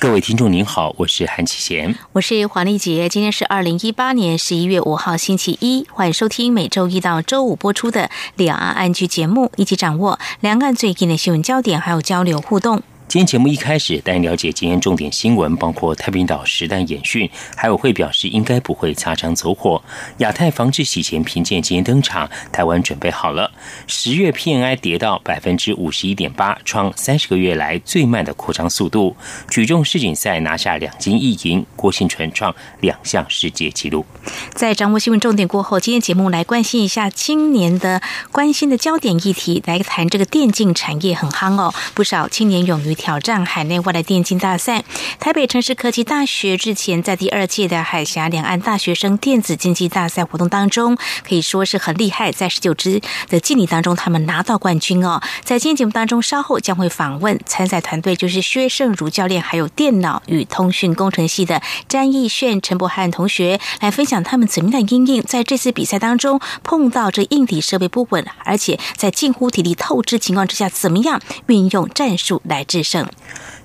各位听众您好，我是韩启贤，我是黄丽杰。今天是二零一八年十一月五号星期一，欢迎收听每周一到周五播出的两岸安居节目，一起掌握两岸最近的新闻焦点，还有交流互动。今天节目一开始，带您了解今天重点新闻，包括太平岛实弹演训，还有会表示应该不会擦枪走火。亚太防治洗钱评鉴今天登场，台湾准备好了。十月 PNI 跌到百分之五十一点八，创三十个月来最慢的扩张速度。举重世锦赛拿下两金一银，郭信纯创两项世界纪录。在掌握新闻重点过后，今天节目来关心一下青年的关心的焦点议题，来谈这个电竞产业很夯哦，不少青年勇于。挑战海内外的电竞大赛，台北城市科技大学日前在第二届的海峡两岸大学生电子竞技大赛活动当中，可以说是很厉害，在十九支的竞技当中，他们拿到冠军哦。在今天节目当中，稍后将会访问参赛团队，就是薛胜如教练，还有电脑与通讯工程系的詹义炫、陈博翰同学，来分享他们怎么样应应在这次比赛当中碰到这硬体设备不稳，而且在近乎体力透支情况之下，怎么样运用战术来制。胜。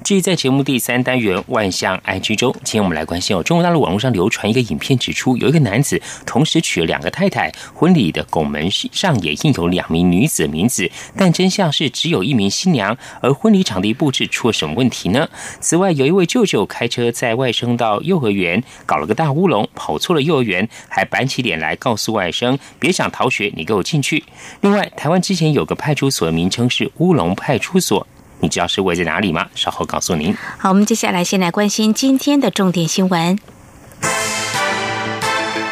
至于在节目第三单元万象 IG 中，今天我们来关心哦，中国大陆网络上流传一个影片，指出有一个男子同时娶了两个太太，婚礼的拱门上也印有两名女子的名字，但真相是只有一名新娘，而婚礼场地布置出了什么问题呢？此外，有一位舅舅开车载外甥到幼儿园，搞了个大乌龙，跑错了幼儿园，还板起脸来告诉外甥别想逃学，你给我进去。另外，台湾之前有个派出所的名称是乌龙派出所。你知道是位在哪里吗？稍后告诉您。好，我们接下来先来关心今天的重点新闻，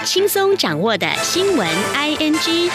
轻松掌握的新闻 I N G。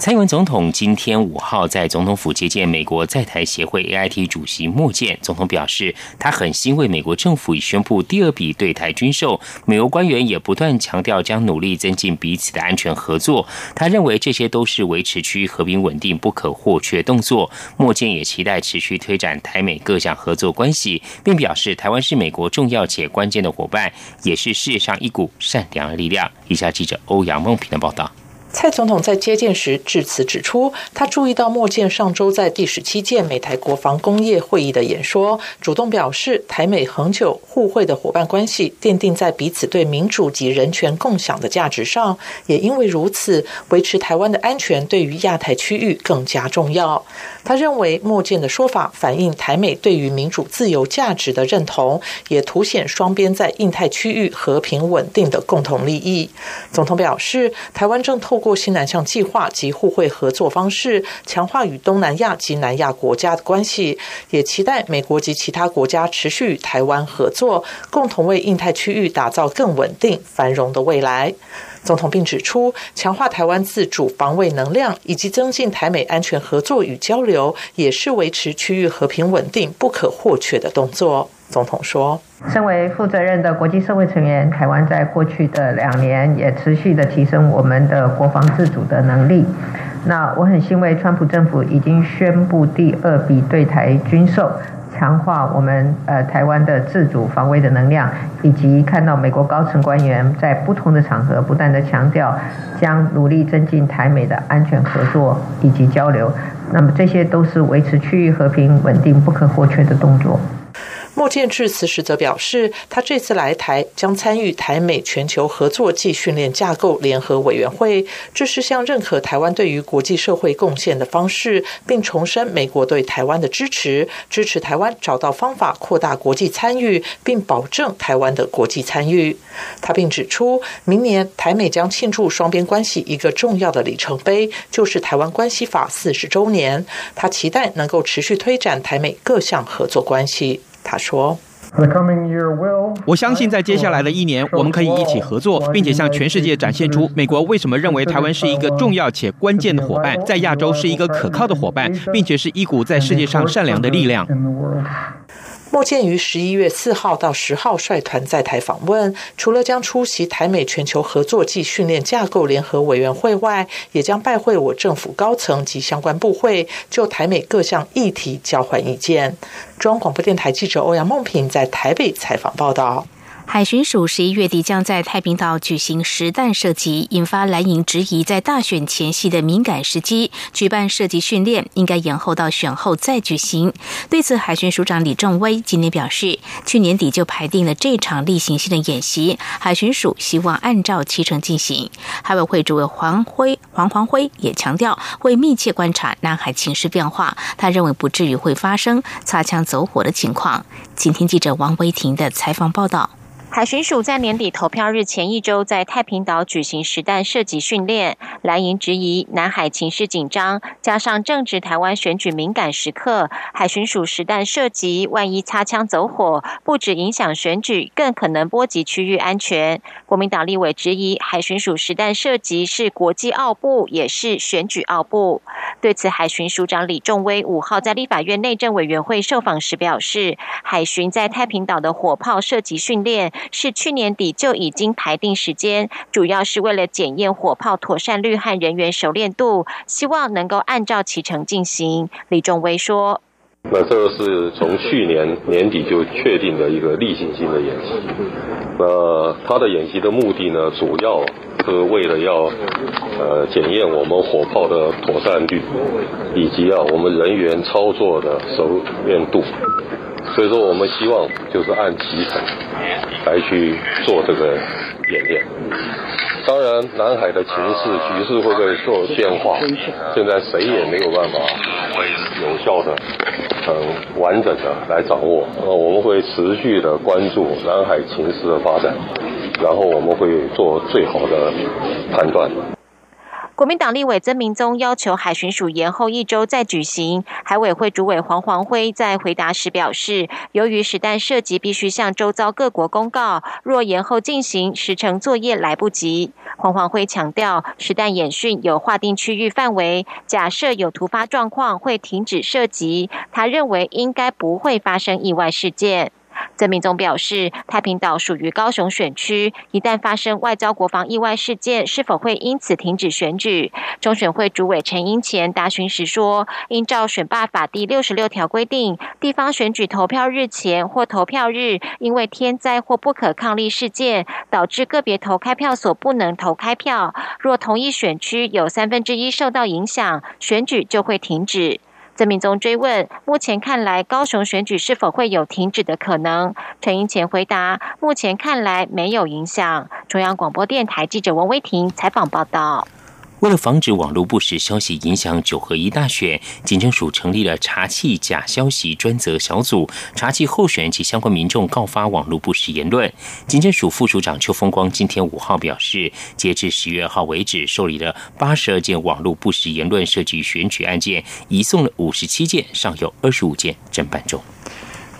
蔡英文总统今天五号在总统府接见美国在台协会 AIT 主席莫健。总统表示，他很欣慰美国政府已宣布第二笔对台军售。美国官员也不断强调将努力增进彼此的安全合作。他认为这些都是维持区域和平稳定不可或缺动作。莫健也期待持续推展台美各项合作关系，并表示台湾是美国重要且关键的伙伴，也是世界上一股善良的力量。以下记者欧阳梦平的报道。蔡总统在接见时致辞指出，他注意到莫健上周在第十七届美台国防工业会议的演说，主动表示台美恒久互惠的伙伴关系奠定在彼此对民主及人权共享的价值上。也因为如此，维持台湾的安全对于亚太区域更加重要。他认为莫健的说法反映台美对于民主自由价值的认同，也凸显双边在印太区域和平稳定的共同利益。总统表示，台湾正透过新南向计划及互惠合作方式，强化与东南亚及南亚国家的关系，也期待美国及其他国家持续与台湾合作，共同为印太区域打造更稳定、繁荣的未来。总统并指出，强化台湾自主防卫能量以及增进台美安全合作与交流，也是维持区域和平稳定不可或缺的动作。总统说：“身为负责任的国际社会成员，台湾在过去的两年也持续的提升我们的国防自主的能力。那我很欣慰，川普政府已经宣布第二笔对台军售。”强化我们呃台湾的自主防卫的能量，以及看到美国高层官员在不同的场合不断的强调，将努力增进台美的安全合作以及交流，那么这些都是维持区域和平稳定不可或缺的动作。莫建智此时则表示，他这次来台将参与台美全球合作暨训练架构联合委员会，这是向认可台湾对于国际社会贡献的方式，并重申美国对台湾的支持，支持台湾找到方法扩大国际参与，并保证台湾的国际参与。他并指出，明年台美将庆祝双边关系一个重要的里程碑，就是台湾关系法四十周年。他期待能够持续推展台美各项合作关系。他说：“我相信在接下来的一年，我们可以一起合作，并且向全世界展现出美国为什么认为台湾是一个重要且关键的伙伴，在亚洲是一个可靠的伙伴，并且是一股在世界上善良的力量。”莫健于十一月四号到十号率团在台访问，除了将出席台美全球合作暨训练架构联合委员会外，也将拜会我政府高层及相关部会，就台美各项议题交换意见。中央广播电台记者欧阳梦平在台北采访报道。海巡署十一月底将在太平岛举行实弹射击，引发蓝营质疑，在大选前夕的敏感时机举办射击训练，应该延后到选后再举行。对此，海巡署长李正威今天表示，去年底就排定了这场例行性的演习，海巡署希望按照期程进行。海委会主委黄辉黄黄辉也强调，会密切观察南海情势变化，他认为不至于会发生擦枪走火的情况。请听记者王维婷的采访报道。海巡署在年底投票日前一周在太平岛举行实弹射击训练，蓝营质疑南海情势紧张，加上正值台湾选举敏感时刻，海巡署实弹射击，万一擦枪走火，不止影响选举，更可能波及区域安全。国民党立委质疑海巡署实弹射击是国际奥布，也是选举奥布。对此，海巡署长李仲威五号在立法院内政委员会受访时表示，海巡在太平岛的火炮射击训练。是去年底就已经排定时间，主要是为了检验火炮妥善率和人员熟练度，希望能够按照其程进行。李仲威说：“那这个是从去年年底就确定的一个例行性的演习。那它的演习的目的呢，主要是为了要呃检验我们火炮的妥善率，以及啊我们人员操作的熟练度。”所以说，我们希望就是按集成来去做这个演练。当然，南海的情势局势会不会做变化？现在谁也没有办法有效的、很完整的来掌握。那我们会持续的关注南海情势的发展，然后我们会做最好的判断。国民党立委曾明宗要求海巡署延后一周再举行。海委会主委黄黄辉在回答时表示，由于实弹射击必须向周遭各国公告，若延后进行，时程作业来不及。黄黄辉强调，实弹演训有划定区域范围，假设有突发状况会停止射击。他认为应该不会发生意外事件。曾明宗表示，太平岛属于高雄选区，一旦发生外交国防意外事件，是否会因此停止选举？中选会主委陈英前答询时说，应照选罢法第六十六条规定，地方选举投票日前或投票日，因为天灾或不可抗力事件导致个别投开票所不能投开票，若同一选区有三分之一受到影响，选举就会停止。曾明宗追问：目前看来，高雄选举是否会有停止的可能？陈英前回答：目前看来没有影响。中央广播电台记者王威婷采访报道。为了防止网络不实消息影响九合一大选，警政署成立了查缉假消息专责小组，查缉候选人及相关民众告发网络不实言论。警政署副署长邱风光今天五号表示，截至十月二号为止，受理了八十二件网络不实言论涉及选举案件，移送了五十七件，尚有二十五件正办中。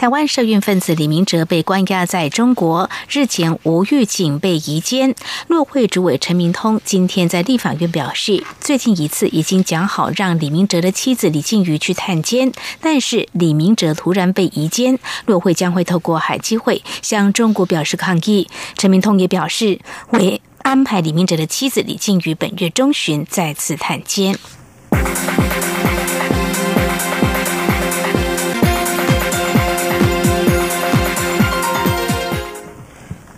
台湾社运分子李明哲被关押在中国，日前无预警被移监。陆会主委陈明通今天在立法院表示，最近一次已经讲好让李明哲的妻子李静瑜去探监，但是李明哲突然被移监，陆会将会透过海基会向中国表示抗议。陈明通也表示，会安排李明哲的妻子李静瑜本月中旬再次探监。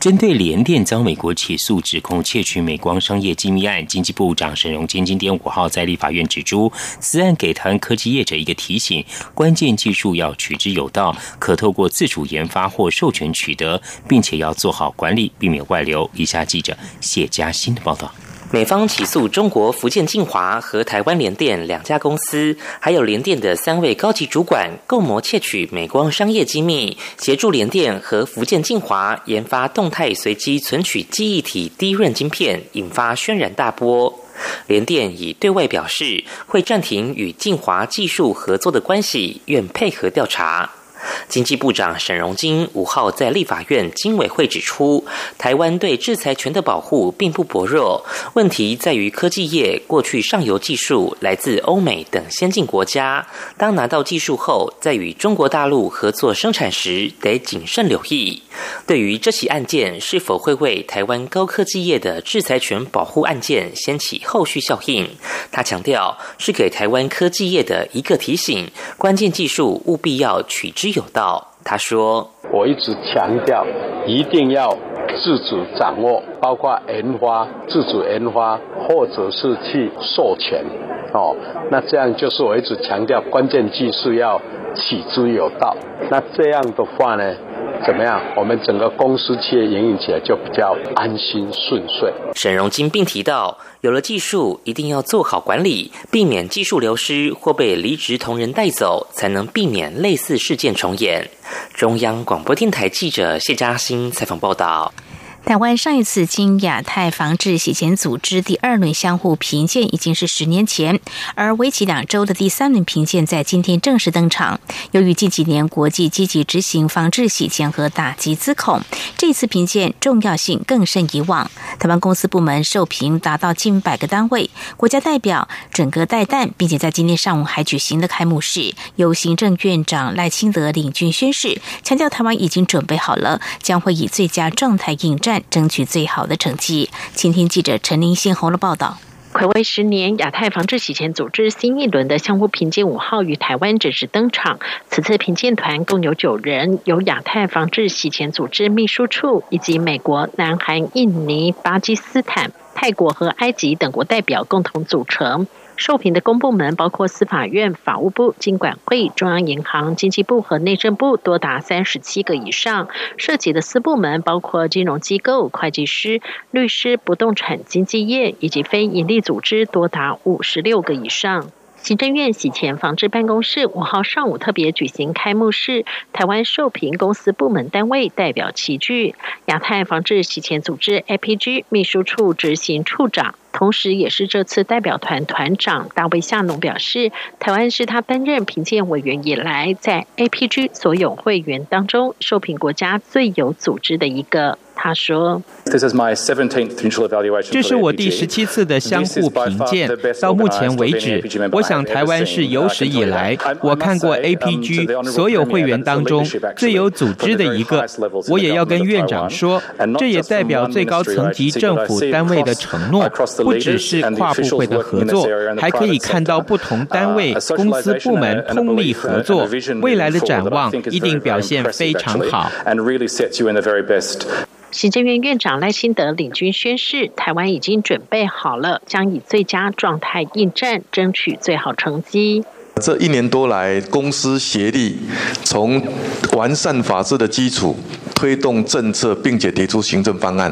针对联电遭美国起诉，指控窃取美光商业机密案，经济部长沈荣坚今天五号在立法院指出，此案给台湾科技业者一个提醒：关键技术要取之有道，可透过自主研发或授权取得，并且要做好管理，避免外流。以下记者谢嘉欣的报道。美方起诉中国福建晋华和台湾联电两家公司，还有联电的三位高级主管，共谋窃取美光商业机密，协助联电和福建晋华研发动态随机存取记忆体低润晶片，引发轩然大波。联电已对外表示，会暂停与晋华技术合作的关系，愿配合调查。经济部长沈荣金五号在立法院经委会指出，台湾对制裁权的保护并不薄弱，问题在于科技业过去上游技术来自欧美等先进国家，当拿到技术后，在与中国大陆合作生产时，得谨慎留意。对于这起案件是否会为台湾高科技业的制裁权保护案件掀起后续效应，他强调是给台湾科技业的一个提醒，关键技术务必要取之有道。他说：“我一直强调，一定要自主掌握，包括研发、自主研发，或者是去授权，哦，那这样就是我一直强调，关键技术要取之有道。那这样的话呢？”怎么样？我们整个公司企业营运起来就比较安心顺遂。沈荣金并提到，有了技术，一定要做好管理，避免技术流失或被离职同仁带走，才能避免类似事件重演。中央广广播电台记者谢嘉欣采访报道。台湾上一次经亚太防治洗钱组织第二轮相互评鉴已经是十年前，而为期两周的第三轮评鉴在今天正式登场。由于近几年国际积极执行防治洗钱和打击资恐，这次评鉴重要性更胜以往。台湾公司部门受评达到近百个单位，国家代表整个带弹，并且在今天上午还举行了开幕式，由行政院长赖清德领军宣誓，强调台湾已经准备好了，将会以最佳状态应战。争取最好的成绩。请听记者陈林信红的报道。暌违十年，亚太防治洗钱组织新一轮的相互评鉴五号于台湾正式登场。此次评鉴团共有九人，由亚太防治洗钱组织秘书处以及美国、南韩、印尼、巴基斯坦、泰国和埃及等国代表共同组成。受评的公部门包括司法院、法务部、经管会、中央银行、经济部和内政部，多达三十七个以上。涉及的私部门包括金融机构、会计师、律师、不动产经纪业以及非营利组织，多达五十六个以上。行政院洗钱防治办公室五号上午特别举行开幕式，台湾受评公司部门单位代表齐聚。亚太防治洗钱组织 APG 秘书处执行处长。同时，也是这次代表团团长大卫夏农表示，台湾是他担任评鉴委员以来，在 APG 所有会员当中，受评国家最有组织的一个。他说：“这是我第十七次的相互评鉴，到目前为止，我想台湾是有史以来我看过 APG 所有会员当中最有组织的一个。我也要跟院长说，这也代表最高层级政府单位的承诺。”不只是跨部会的合作，还可以看到不同单位、公司部门通力合作，未来的展望一定表现非常好。行政院院长赖清德领军宣誓，台湾已经准备好了，将以最佳状态应战，争取最好成绩。这一年多来，公司协力，从完善法制的基础，推动政策，并且提出行政方案，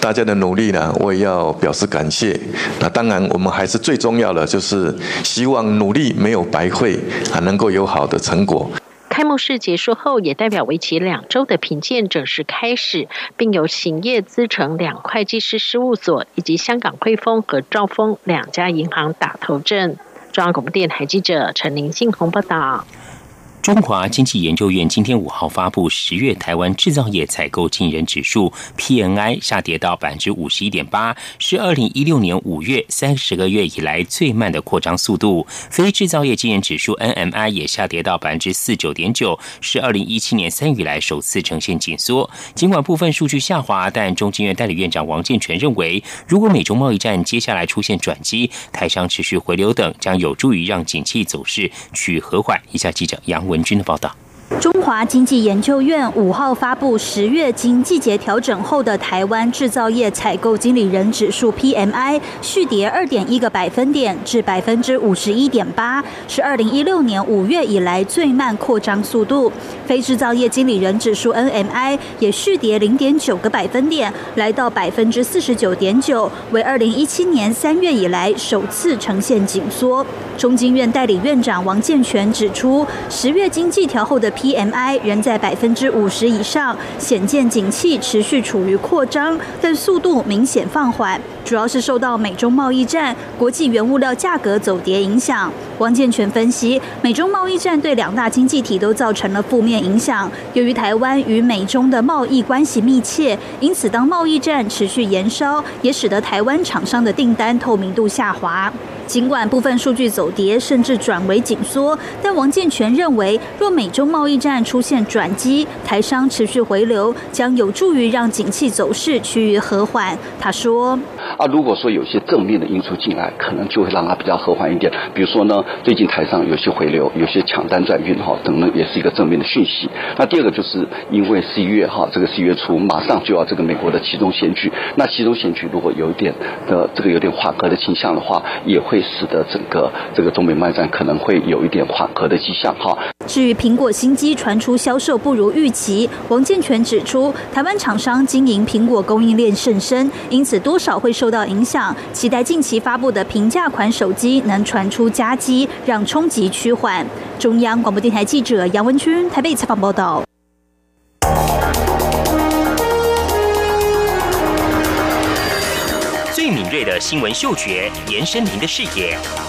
大家的努力呢，我也要表示感谢。那当然，我们还是最重要的，就是希望努力没有白费，还能够有好的成果。开幕式结束后，也代表为期两周的评鉴正式开始，并由行业资诚两会计师事务所以及香港汇丰和兆丰两家银行打头阵。中央广播电台记者陈林信宏报道。中华经济研究院今天五号发布十月台湾制造业采购经理人指数 （PNI） 下跌到百分之五十一点八，是二零一六年五月三十个月以来最慢的扩张速度。非制造业经人指数 （NMI） 也下跌到百分之四九点九，是二零一七年三月以来首次呈现紧缩。尽管部分数据下滑，但中经院代理院长王健全认为，如果美中贸易战接下来出现转机，台商持续回流等，将有助于让景气走势趋和缓。以下记者杨文。军的报道。中华经济研究院五号发布十月经季节调整后的台湾制造业采购经理人指数 PMI 续跌二点一个百分点至百分之五十一点八，是二零一六年五月以来最慢扩张速度。非制造业经理人指数 NMI 也续跌零点九个百分点，来到百分之四十九点九，为二零一七年三月以来首次呈现紧缩。中经院代理院长王健全指出，十月经济调后的 PMI 仍在百分之五十以上，显见景气持续处于扩张，但速度明显放缓，主要是受到美中贸易战、国际原物料价格走跌影响。王建全分析，美中贸易战对两大经济体都造成了负面影响。由于台湾与美中的贸易关系密切，因此当贸易战持续延烧，也使得台湾厂商的订单透明度下滑。尽管部分数据走跌，甚至转为紧缩，但王健全认为，若美中贸易战出现转机，台商持续回流，将有助于让景气走势趋于和缓。他说：“啊，如果说有些正面的因素进来，可能就会让它比较和缓一点。比如说呢，最近台上有些回流，有些抢单转运哈，等等，也是一个正面的讯息。那第二个就是因为十一月哈，这个十一月初马上就要这个美国的其中选举，那其中选举如果有一点的这个有点缓和的倾向的话，也会。”使得整个这个中美贸易战可能会有一点缓和的迹象哈。至于苹果新机传出销售不如预期，王建全指出，台湾厂商经营苹果供应链甚深，因此多少会受到影响。期待近期发布的平价款手机能传出佳机，让冲击趋缓。中央广播电台记者杨文君台北采访报道。最敏锐的新闻嗅觉延伸您的视野，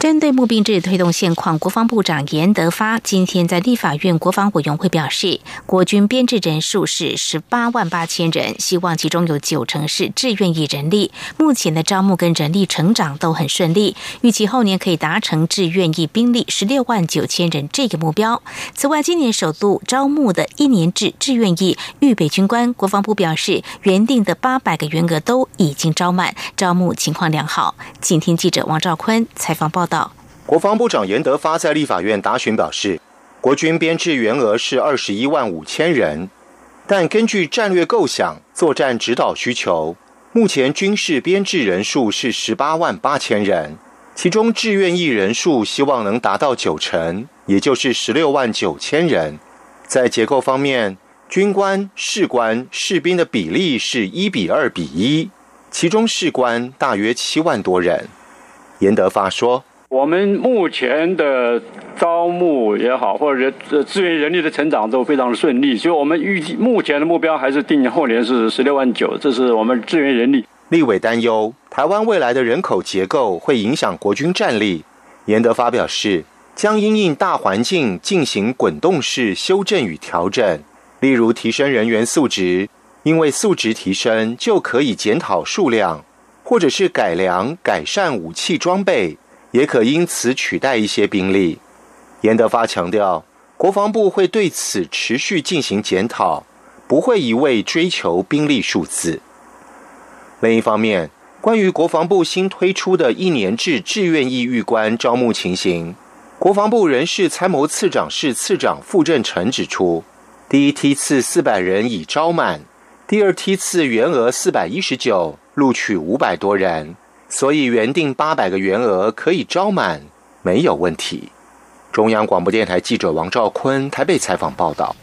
针对募兵制推动现况，国防部长严德发今天在立法院国防委员会表示，国军编制人数是十八万八千人，希望其中有九成是志愿役人力。目前的招募跟人力成长都很顺利，预期后年可以达成志愿役兵力十六万九千人这个目标。此外，今年首度招募的一年制志愿役预备军官，国防部表示，原定的八百个员额都已经招满，招募情况良好。请听记者王兆坤采访报。国防部长严德发在立法院答询表示，国军编制员额是二十一万五千人，但根据战略构想、作战指导需求，目前军事编制人数是十八万八千人，其中志愿役人数希望能达到九成，也就是十六万九千人。在结构方面，军官、士官、士兵的比例是一比二比一，其中士官大约七万多人。严德发说。我们目前的招募也好，或者资源人力的成长都非常的顺利，所以我们预计目前的目标还是定后年是十六万九，这是我们资源人力。立委担忧台湾未来的人口结构会影响国军战力，严德发表示，将因应大环境进行滚动式修正与调整，例如提升人员素质，因为素质提升就可以检讨数量，或者是改良改善武器装备。也可因此取代一些兵力。严德发强调，国防部会对此持续进行检讨，不会一味追求兵力数字。另一方面，关于国防部新推出的一年制志愿役预官招募情形，国防部人事参谋次长室次长傅正成指出，第一梯次四百人已招满，第二梯次员额四百一十九，录取五百多人。所以原定八百个员额可以招满，没有问题。中央广播电台记者王兆坤台北采访报道。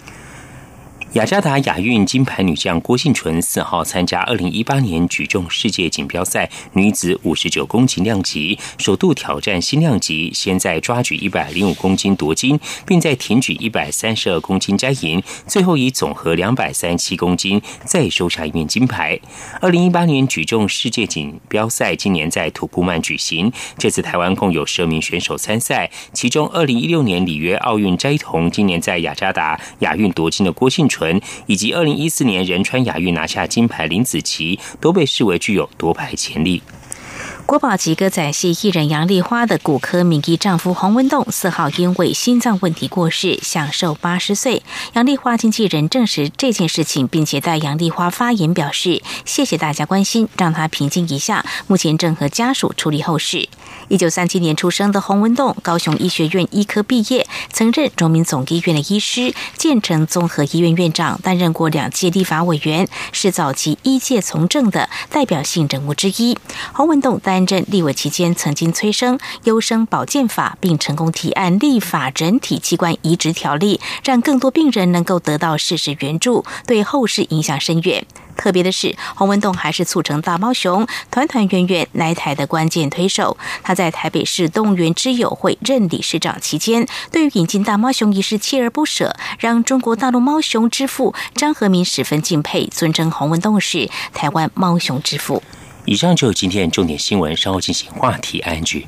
雅加达亚运金牌女将郭幸纯四号参加二零一八年举重世界锦标赛女子五十九公斤量级，首度挑战新量级，先在抓举一百零五公斤夺金，并在挺举一百三十二公斤摘银，最后以总和两百三十七公斤再收下一面金牌。二零一八年举重世界锦标赛今年在土库曼举行，这次台湾共有十名选手参赛，其中二零一六年里约奥运摘铜，今年在雅加达亚运夺金的郭幸纯。以及二零一四年仁川亚运拿下金牌林子琪，都被视为具有夺牌潜力。国宝级歌仔戏艺人杨丽花的骨科名医丈夫洪文栋四号因为心脏问题过世，享寿八十岁。杨丽花经纪人证实这件事情，并且代杨丽花发言表示：“谢谢大家关心，让她平静一下。目前正和家属处理后事。”一九三七年出生的洪文栋，高雄医学院医科毕业，曾任荣民总医院的医师、建成综合医院院长，担任过两届立法委员，是早期医界从政的代表性人物之一。洪文栋担任立委期间，曾经催生优生保健法，并成功提案立法人体器官移植条例，让更多病人能够得到事实援助，对后世影响深远。特别的是，洪文栋还是促成大猫熊团团圆圆来台的关键推手。他在台北市动物园之友会任理事长期间，对于引进大猫熊一事锲而不舍，让中国大陆猫熊之父张和民十分敬佩，尊称洪文栋是台湾猫熊之父。以上就是今天重点新闻，稍后进行话题安居。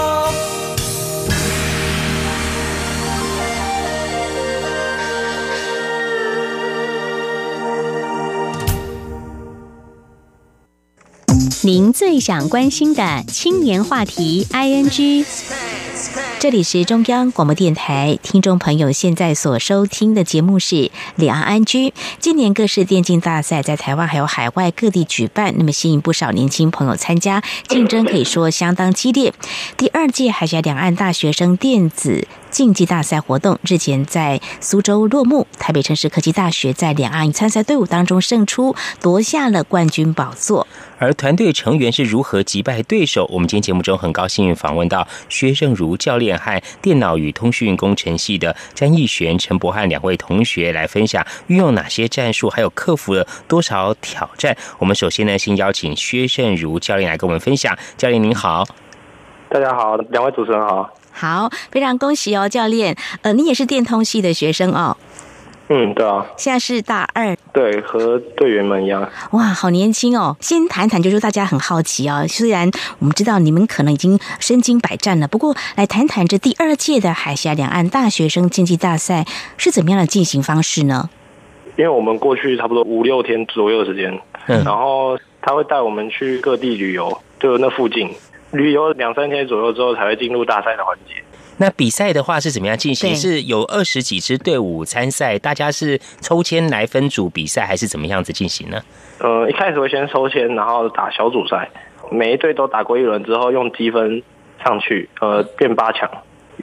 您最想关心的青年话题，ING。这里是中央广播电台，听众朋友现在所收听的节目是两岸安居。今年各式电竞大赛在台湾还有海外各地举办，那么吸引不少年轻朋友参加，竞争可以说相当激烈。第二届海峡两岸大学生电子。竞技大赛活动日前在苏州落幕，台北城市科技大学在两岸参赛队伍当中胜出，夺下了冠军宝座。而团队成员是如何击败对手？我们今天节目中很高兴访问到薛胜如教练和电脑与通讯工程系的詹义璇、陈博翰两位同学来分享运用哪些战术，还有克服了多少挑战。我们首先呢，先邀请薛胜如教练来跟我们分享。教练您好，大家好，两位主持人好。好，非常恭喜哦，教练。呃，你也是电通系的学生哦。嗯，对啊。现在是大二。对，和队员们一样。哇，好年轻哦！先谈谈，就是大家很好奇啊。虽然我们知道你们可能已经身经百战了，不过来谈谈这第二届的海峡两岸大学生竞技大赛是怎么样的进行方式呢？因为我们过去差不多五六天左右的时间，嗯然后他会带我们去各地旅游，就那附近旅游两三天左右之后，才会进入大赛的环节。那比赛的话是怎么样进行？是有二十几支队伍参赛，大家是抽签来分组比赛，还是怎么样子进行呢？呃，一开始会先抽签，然后打小组赛，每一队都打过一轮之后，用积分上去，呃，变八强。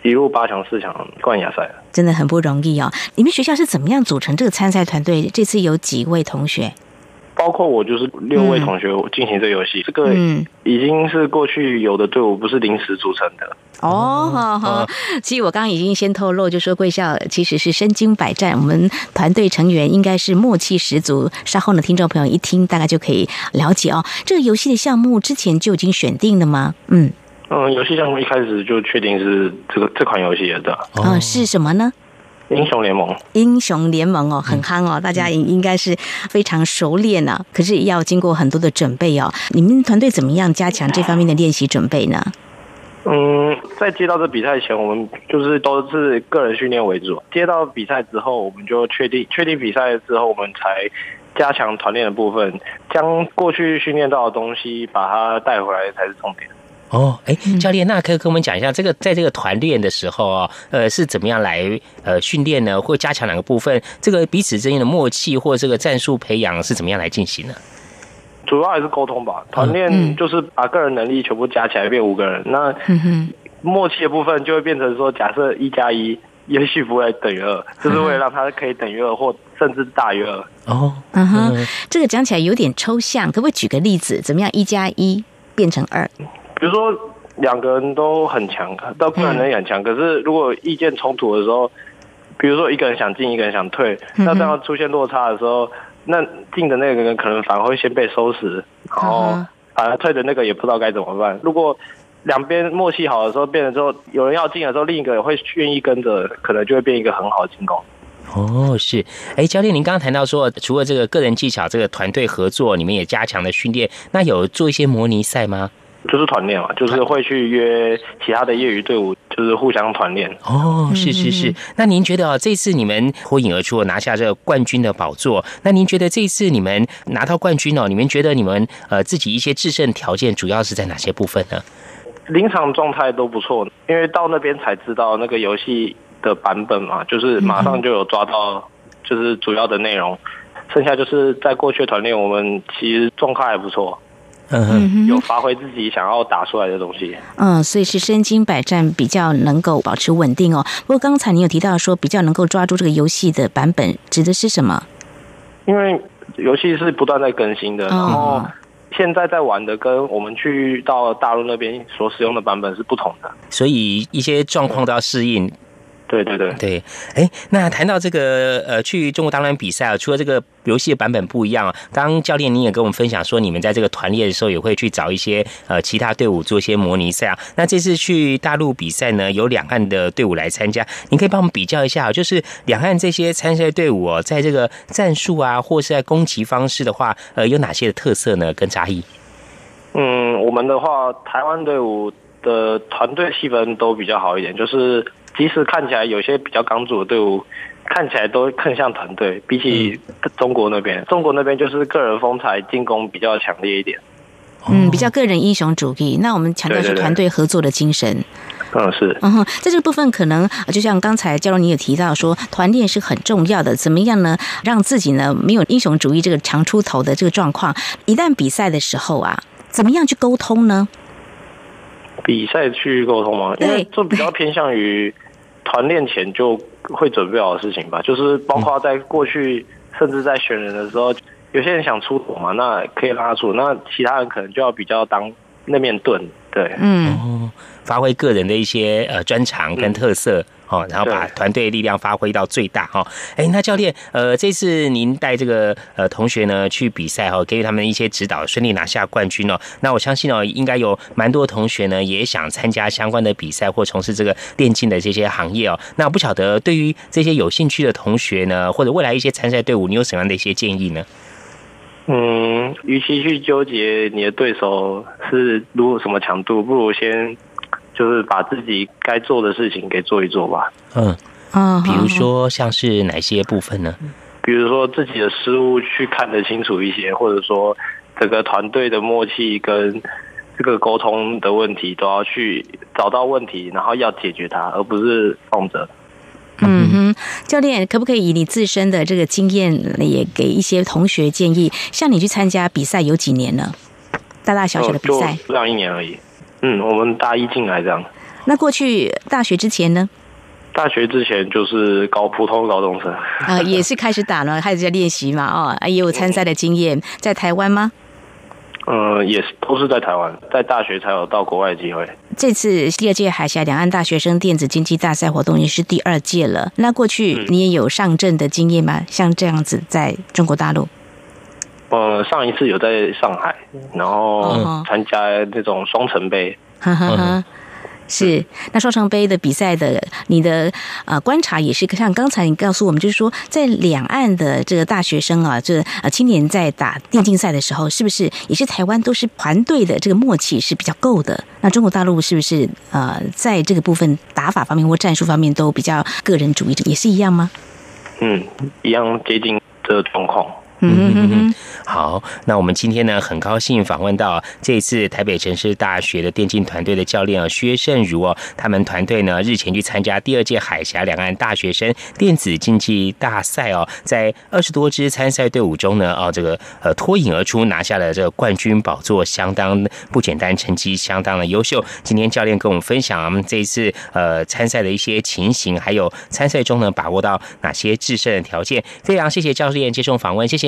一路八强四强冠亚赛，真的很不容易哦。你们学校是怎么样组成这个参赛团队？这次有几位同学？包括我，就是六位同学进行这个游戏。这个已经是过去有的队伍，不是临时组成的。哦，好好。其实我刚刚已经先透露，就说贵校其实是身经百战，我们团队成员应该是默契十足。稍后呢，听众朋友一听，大概就可以了解哦。这个游戏的项目之前就已经选定了吗？嗯。嗯，游戏项目一开始就确定是这个这款游戏的。哦，是什么呢？英雄联盟。英雄联盟哦，很夯哦，大家应应该是非常熟练呢。可是要经过很多的准备哦。你们团队怎么样加强这方面的练习准备呢？嗯，在接到这比赛前，我们就是都是个人训练为主。接到比赛之后，我们就确定确定比赛之后，我们才加强团练的部分，将过去训练到的东西把它带回来才是重点。哦，哎，教练，那可以跟我们讲一下，这个在这个团练的时候啊，呃，是怎么样来呃训练呢？或加强哪个部分？这个彼此之间的默契或这个战术培养是怎么样来进行呢？主要还是沟通吧。团练就是把个人能力全部加起来变五个人，那默契的部分就会变成说，假设一加一也许不会等于二，就是为了让它可以等于二或甚至大于二。哦，嗯哼，这个讲起来有点抽象，可不可以举个例子？怎么样一加一变成二？比如说两个人都很强，都个人能力很强，可是如果意见冲突的时候，比如说一个人想进，一个人想退，那这样出现落差的时候，那进的那个人可能反而会先被收拾，然后反而退的那个也不知道该怎么办。如果两边默契好的时候，变了之后，有人要进的时候，另一个人会愿意跟着，可能就会变一个很好的进攻。哦，是，哎，教练，您刚刚谈到说，除了这个个人技巧，这个团队合作，你们也加强了训练，那有做一些模拟赛吗？就是团练嘛，就是会去约其他的业余队伍，就是互相团练。哦，是是是。那您觉得啊，这次你们脱颖而出，拿下这个冠军的宝座，那您觉得这次你们拿到冠军哦，你们觉得你们呃自己一些制胜条件主要是在哪些部分呢？临场状态都不错，因为到那边才知道那个游戏的版本嘛，就是马上就有抓到，就是主要的内容。剩下就是在过去团练，我们其实状态还不错。嗯，有发挥自己想要打出来的东西。嗯，所以是身经百战，比较能够保持稳定哦。不过刚才你有提到说，比较能够抓住这个游戏的版本，指的是什么？因为游戏是不断在更新的，然后现在在玩的跟我们去到大陆那边所使用的版本是不同的，所以一些状况都要适应。对对对对，哎，那谈到这个呃，去中国大陆比赛啊，除了这个游戏的版本不一样，刚刚教练你也跟我们分享说，你们在这个团练的时候也会去找一些呃其他队伍做一些模拟赛啊。那这次去大陆比赛呢，有两岸的队伍来参加，你可以帮我们比较一下，就是两岸这些参赛队伍哦，在这个战术啊，或是在攻击方式的话，呃，有哪些的特色呢？跟差异？嗯，我们的话，台湾队伍的团队气氛都比较好一点，就是。即使看起来有些比较刚组的队伍，看起来都更像团队。比起中国那边，中国那边就是个人风采，进攻比较强烈一点。嗯，比较个人英雄主义。那我们强调是团队合作的精神。嗯，是。嗯哼，在这个部分，可能就像刚才教授你也提到说，团练是很重要的。怎么样呢？让自己呢没有英雄主义这个常出头的这个状况。一旦比赛的时候啊，怎么样去沟通呢？比赛去沟通吗？因为这比较偏向于。团练前就会准备好的事情吧，就是包括在过去，甚至在选人的时候，有些人想出头嘛，那可以让他出，那其他人可能就要比较当那面盾，对，嗯，发挥个人的一些呃专长跟特色。哦，然后把团队力量发挥到最大哈。哎，那教练，呃，这次您带这个呃同学呢去比赛哈，给予他们一些指导，顺利拿下冠军哦。那我相信哦，应该有蛮多同学呢也想参加相关的比赛或从事这个电竞的这些行业哦。那不晓得对于这些有兴趣的同学呢，或者未来一些参赛队伍，你有什么样的一些建议呢？嗯，与其去纠结你的对手是如什么强度，不如先。就是把自己该做的事情给做一做吧。嗯啊，比如说像是哪些部分呢？比如说自己的失误去看得清楚一些，或者说整个团队的默契跟这个沟通的问题都要去找到问题，然后要解决它，而不是放着。嗯哼，教练可不可以以你自身的这个经验，也给一些同学建议？像你去参加比赛有几年了？大大小小的比赛，不到一年而已。嗯，我们大一进来这样。那过去大学之前呢？大学之前就是搞普通高中生啊，也是开始打了，开始在练习嘛，哦，也有参赛的经验，在台湾吗？嗯，也是，都是在台湾，在大学才有到国外的机会。这次第二届海峡两岸大学生电子竞技大赛活动也是第二届了。那过去你也有上阵的经验吗？像这样子在中国大陆？呃，上一次有在上海，然后参加那种双城杯。是，那双城杯的比赛的，你的呃观察也是像刚才你告诉我们，就是说在两岸的这个大学生啊，这呃青年在打电竞赛的时候，是不是也是台湾都是团队的这个默契是比较够的？那中国大陆是不是呃在这个部分打法方面或战术方面都比较个人主义者，也是一样吗？嗯，一样接近的状况。嗯嗯嗯，好，那我们今天呢，很高兴访问到这一次台北城市大学的电竞团队的教练啊，薛胜如哦，他们团队呢日前去参加第二届海峡两岸大学生电子竞技大赛哦，在二十多支参赛队伍中呢，哦这个呃脱颖而出，拿下了这个冠军宝座，相当不简单，成绩相当的优秀。今天教练跟我们分享这一次呃参赛的一些情形，还有参赛中呢把握到哪些制胜的条件。非常谢谢教练接受访问，谢谢。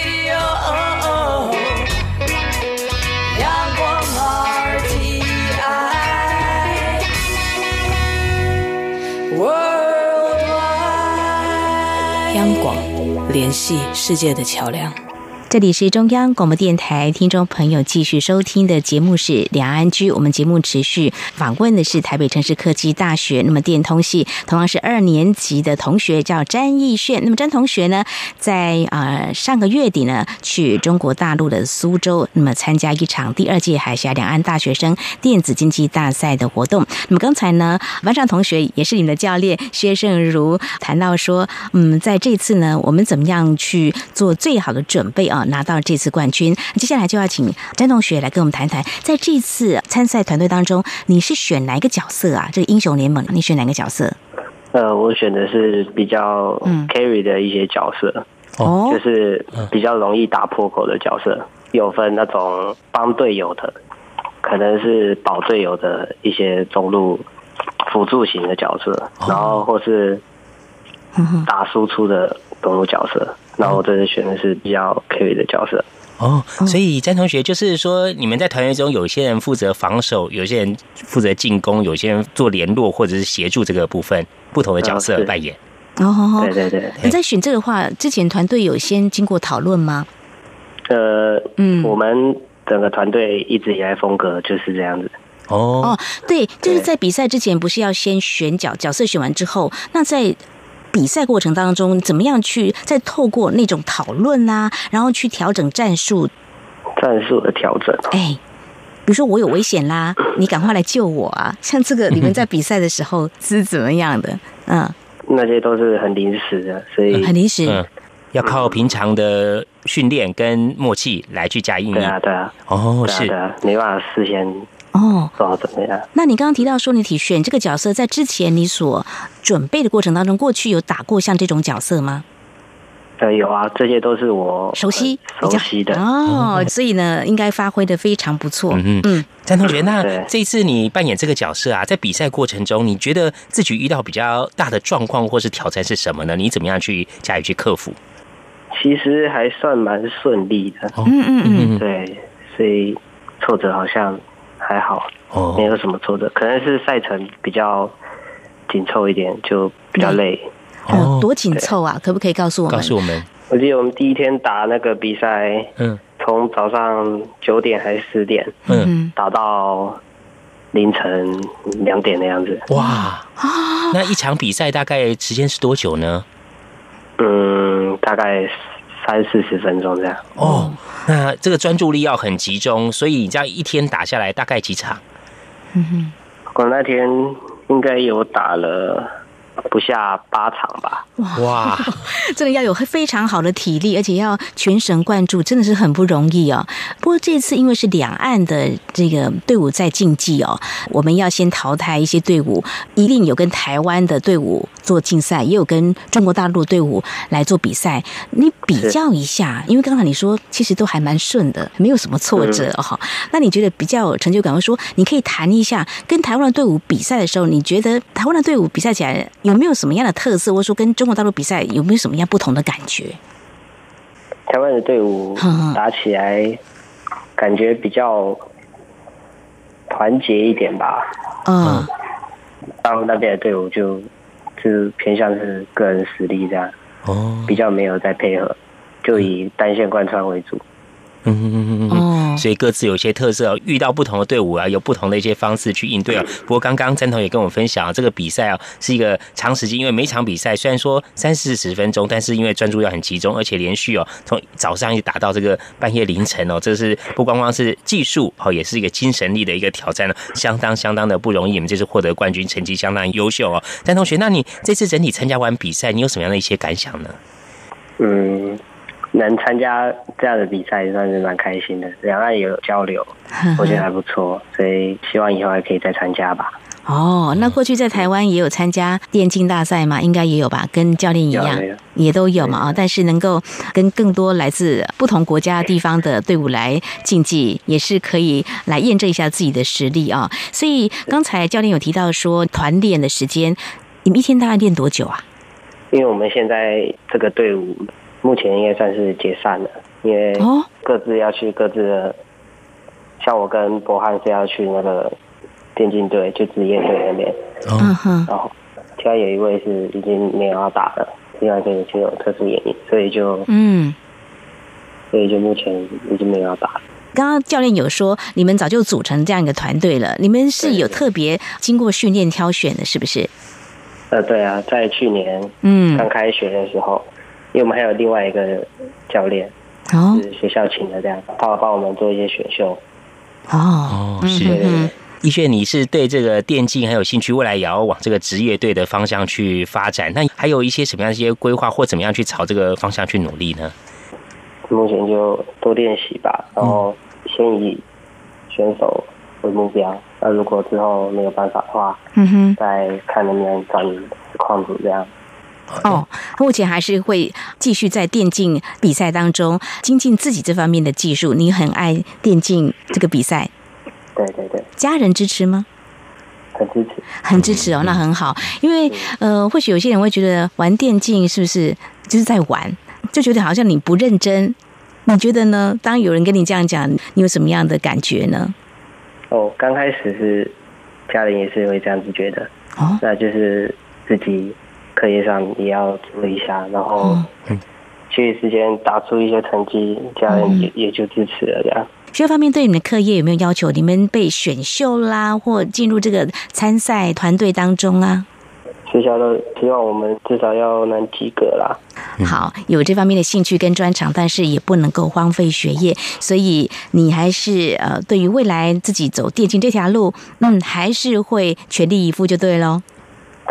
央广，联系世界的桥梁。这里是中央广播电台，听众朋友继续收听的节目是《两岸居》。我们节目持续访问的是台北城市科技大学，那么电通系同样是二年级的同学叫詹义炫。那么詹同学呢，在呃上个月底呢，去中国大陆的苏州，那么参加一场第二届海峡两岸大学生电子竞技大赛的活动。那么刚才呢，班上同学也是你们的教练薛胜如谈到说，嗯，在这次呢，我们怎么样去做最好的准备啊？拿到这次冠军，接下来就要请詹同学来跟我们谈谈，在这次参赛团队当中，你是选哪一个角色啊？这个英雄联盟，你选哪个角色？呃，我选的是比较 carry 的一些角色，哦，就是比较容易打破口的角色。有分那种帮队友的，可能是保队友的一些中路辅助型的角色，然后或是打输出的中路角色。那我这次选的是比较 carry 的角色哦，所以詹同学就是说，你们在团队中有些人负责防守，有些人负责进攻，有些人做联络或者是协助这个部分，不同的角色扮演。哦，对对对。你在选这个话之前，团队有先经过讨论吗？呃，嗯，我们整个团队一直以来风格就是这样子。哦哦，对，就是在比赛之前，不是要先选角角色，选完之后，那在。比赛过程当中，怎么样去再透过那种讨论啊，然后去调整战术？战术的调整，哎，比如说我有危险啦，你赶快来救我啊！像这个，你们在比赛的时候是怎么样的？嗯，那些都是很临时的，所以很临时，要靠平常的训练跟默契来去加应。对啊，对啊，哦，是的，没办法事先哦，做好准备啊。那你刚刚提到说，你体选这个角色，在之前你所准备的过程当中，过去有打过像这种角色吗？呃，有啊，这些都是我熟悉、熟悉的哦，所以呢，应该发挥的非常不错。嗯嗯，詹同学，那这次你扮演这个角色啊，在比赛过程中，你觉得自己遇到比较大的状况或是挑战是什么呢？你怎么样去加以去克服？其实还算蛮顺利的。嗯嗯嗯，对，所以挫折好像还好，哦，没有什么挫折，可能是赛程比较紧凑一点，就比较累。哦，多紧凑啊！可不可以告诉我们？告诉我们。我记得我们第一天打那个比赛，嗯，从早上九点还是十点，嗯，打到凌晨两点的样子。哇那一场比赛大概时间是多久呢？嗯，大概三四十分钟这样。哦，那这个专注力要很集中，所以你这样一天打下来大概几场？嗯哼，我那天应该有打了。不下八场吧。哇，这个 要有非常好的体力，而且要全神贯注，真的是很不容易哦。不过这次因为是两岸的这个队伍在竞技哦，我们要先淘汰一些队伍，一定有跟台湾的队伍做竞赛，也有跟中国大陆队伍来做比赛。你比较一下，因为刚才你说其实都还蛮顺的，没有什么挫折哈。那你觉得比较有成就感？说你可以谈一下跟台湾的队伍比赛的时候，你觉得台湾的队伍比赛起来有没有什么样的特色？或者说跟中国大陆比赛有没有什么样不同的感觉？台湾的队伍打起来感觉比较团结一点吧。嗯，大陆那边的队伍就就偏向是个人实力这样。哦，比较没有在配合，就以单线贯穿为主。嗯嗯嗯嗯所以各自有一些特色，遇到不同的队伍啊，有不同的一些方式去应对啊。不过刚刚詹彤也跟我们分享，这个比赛啊是一个长时间，因为每场比赛虽然说三四十分钟，但是因为专注要很集中，而且连续哦，从早上一直打到这个半夜凌晨哦，这是不光光是技术哦，也是一个精神力的一个挑战了，相当相当的不容易。你们这次获得冠军，成绩相当优秀哦。詹同学，那你这次整体参加完比赛，你有什么样的一些感想呢？嗯。能参加这样的比赛算是蛮开心的，两岸也有交流，我觉得还不错，所以希望以后还可以再参加吧。哦，那过去在台湾也有参加电竞大赛嘛？应该也有吧？跟教练一样，也都有嘛啊！但是能够跟更多来自不同国家地方的队伍来竞技，也是可以来验证一下自己的实力啊。所以刚才教练有提到说团练的时间，你们一天大概练多久啊？因为我们现在这个队伍。目前应该算是解散了，因为各自要去各自的，像我跟博汉是要去那个电竞队，就职业队那边。嗯哼。然后，其他有一位是已经没有要打了，另外一个就有特殊原因，所以就嗯，所以就目前已经没有要打。刚刚教练有说，你们早就组成这样一个团队了，你们是有特别经过训练挑选的，是不是？呃，对啊，在去年嗯刚开学的时候。因为我们还有另外一个教练，哦是学校请的，这样他帮我们做一些选秀。哦，是。易炫，你是对这个电竞很有兴趣，未来也要往这个职业队的方向去发展。那还有一些什么样一些规划，或怎么样去朝这个方向去努力呢？目前就多练习吧，然后先以选手为目标。那如果之后没有办法的话，嗯哼，再看能不能转矿主这样。哦，目前还是会继续在电竞比赛当中精进自己这方面的技术。你很爱电竞这个比赛，对对对，家人支持吗？很支持，很支持哦，那很好。因为呃，或许有些人会觉得玩电竞是不是就是在玩，就觉得好像你不认真。你觉得呢？当有人跟你这样讲，你有什么样的感觉呢？哦，刚开始是家人也是会这样子觉得，哦，那就是自己。课业上也要注意一下，然后其余时间打出一些成绩，家人也也就支持了这样。学方面对你们的课业有没有要求？你们被选秀啦，或进入这个参赛团队当中啊？学校都希望我们至少要能及格啦。好，有这方面的兴趣跟专长，但是也不能够荒废学业，所以你还是呃，对于未来自己走电竞这条路，嗯，还是会全力以赴就对喽。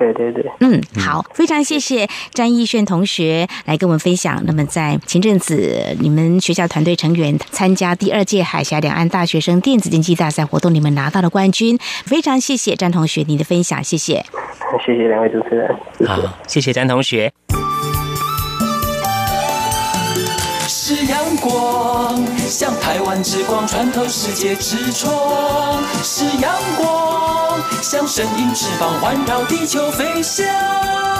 对对对，嗯，好，非常谢谢詹义炫同学来跟我们分享。那么在前阵子，你们学校团队成员参加第二届海峡两岸大学生电子竞技大赛活动，你们拿到了冠军，非常谢谢詹同学你的分享，谢谢，谢谢两位主持人，好，谢谢詹同学。是阳光，像台湾之光穿透世界之窗；是阳光，像神鹰翅膀环绕地球飞翔。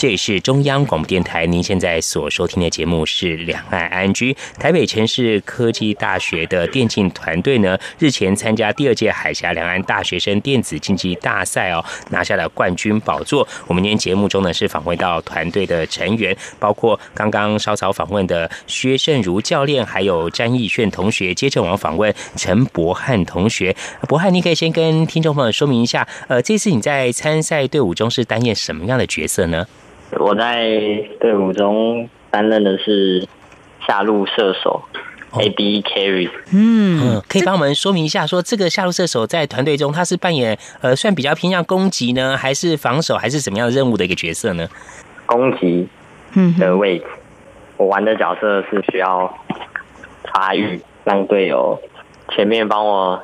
这里是中央广播电台，您现在所收听的节目是《两岸安居》。台北城市科技大学的电竞团队呢，日前参加第二届海峡两岸大学生电子竞技大赛哦，拿下了冠军宝座。我们今天节目中呢，是访问到团队的成员，包括刚刚稍早访问的薛胜如教练，还有詹义炫同学。接着我们访问陈博翰同学。博翰，你可以先跟听众朋友说明一下，呃，这次你在参赛队伍中是担任什么样的角色呢？我在队伍中担任的是下路射手，A B carry。嗯，可以帮我们说明一下，说这个下路射手在团队中他是扮演呃，算比较偏向攻击呢，还是防守，还是什么样的任务的一个角色呢？攻击嗯的位置，我玩的角色是需要发育，让队友前面帮我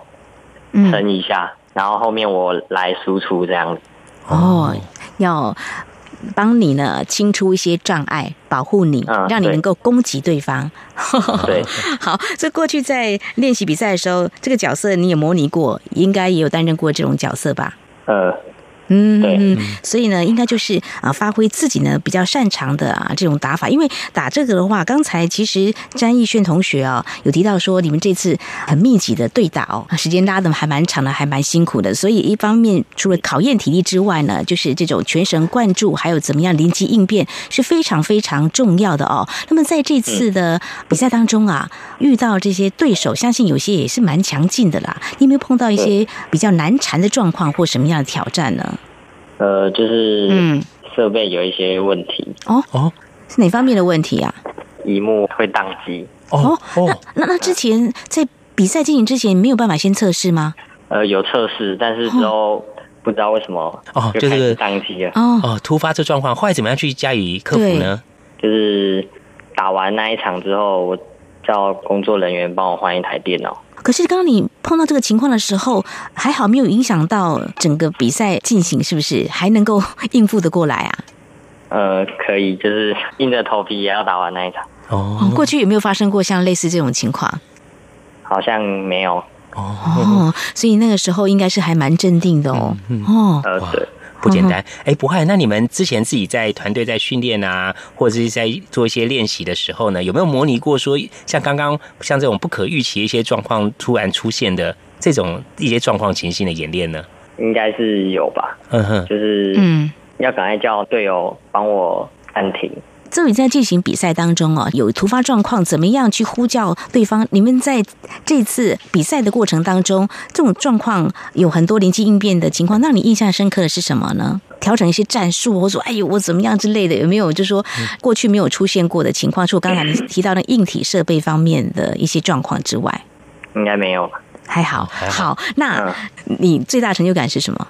撑一下，然后后面我来输出这样子。哦，要。帮你呢清出一些障碍，保护你，让你能够攻击对方。对，好，这过去在练习比赛的时候，这个角色你也模拟过，应该也有担任过这种角色吧？呃。嗯，对，所以呢，应该就是啊，发挥自己呢比较擅长的啊这种打法。因为打这个的话，刚才其实詹逸炫同学啊有提到说，你们这次很密集的对打哦，时间拉的还蛮长的，还蛮辛苦的。所以一方面除了考验体力之外呢，就是这种全神贯注，还有怎么样临机应变是非常非常重要的哦。那么在这次的比赛当中啊，遇到这些对手，相信有些也是蛮强劲的啦。你有没有碰到一些比较难缠的状况或什么样的挑战呢？呃，就是嗯，设备有一些问题哦哦，是哪方面的问题啊？荧幕会宕机哦哦，那那之前在比赛进行之前没有办法先测试吗？呃，有测试，但是之后不知道为什么哦，就是宕机了哦哦，突发这状况，后来怎么样去加以克服呢？就是打完那一场之后，我叫工作人员帮我换一台电脑。可是刚刚你碰到这个情况的时候，还好没有影响到整个比赛进行，是不是还能够应付的过来啊？呃，可以，就是硬着头皮也要打完那一场。哦，过去有没有发生过像类似这种情况？好像没有。哦，所以那个时候应该是还蛮镇定的哦。哦，呃，对。不简单，哎，不坏。那你们之前自己在团队在训练啊，或者是在做一些练习的时候呢，有没有模拟过说，像刚刚像这种不可预期的一些状况突然出现的这种一些状况情形的演练呢？应该是有吧。嗯哼，就是嗯，要赶快叫队友帮我暂停。这里在进行比赛当中哦，有突发状况，怎么样去呼叫对方？你们在这次比赛的过程当中，这种状况有很多临机应变的情况，让你印象深刻的是什么呢？调整一些战术，或者说，哎呦，我怎么样之类的，有没有？就是说，过去没有出现过的情况，除了刚才你提到的硬体设备方面的一些状况之外，应该没有吧？还好，好。那你最大成就感是什么？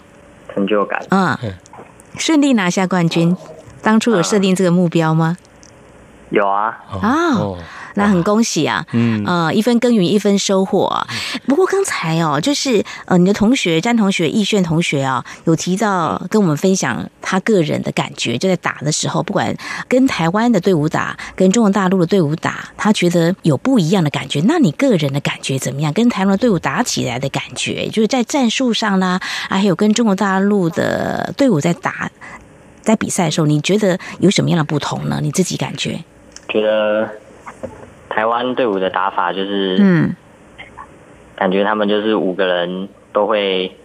成就感，嗯，顺利拿下冠军。当初有设定这个目标吗？有啊。啊，那很恭喜啊，嗯，呃，一分耕耘一分收获。不过刚才哦，就是呃，你的同学詹同学、易炫同学啊，有提到跟我们分享他个人的感觉，就在打的时候，不管跟台湾的队伍打，跟中国大陆的队伍打，他觉得有不一样的感觉。那你个人的感觉怎么样？跟台湾的队伍打起来的感觉，就是在战术上呢，还有跟中国大陆的队伍在打。在比赛的时候，你觉得有什么样的不同呢？你自己感觉？觉得台湾队伍的打法就是，嗯，感觉他们就是五个人都会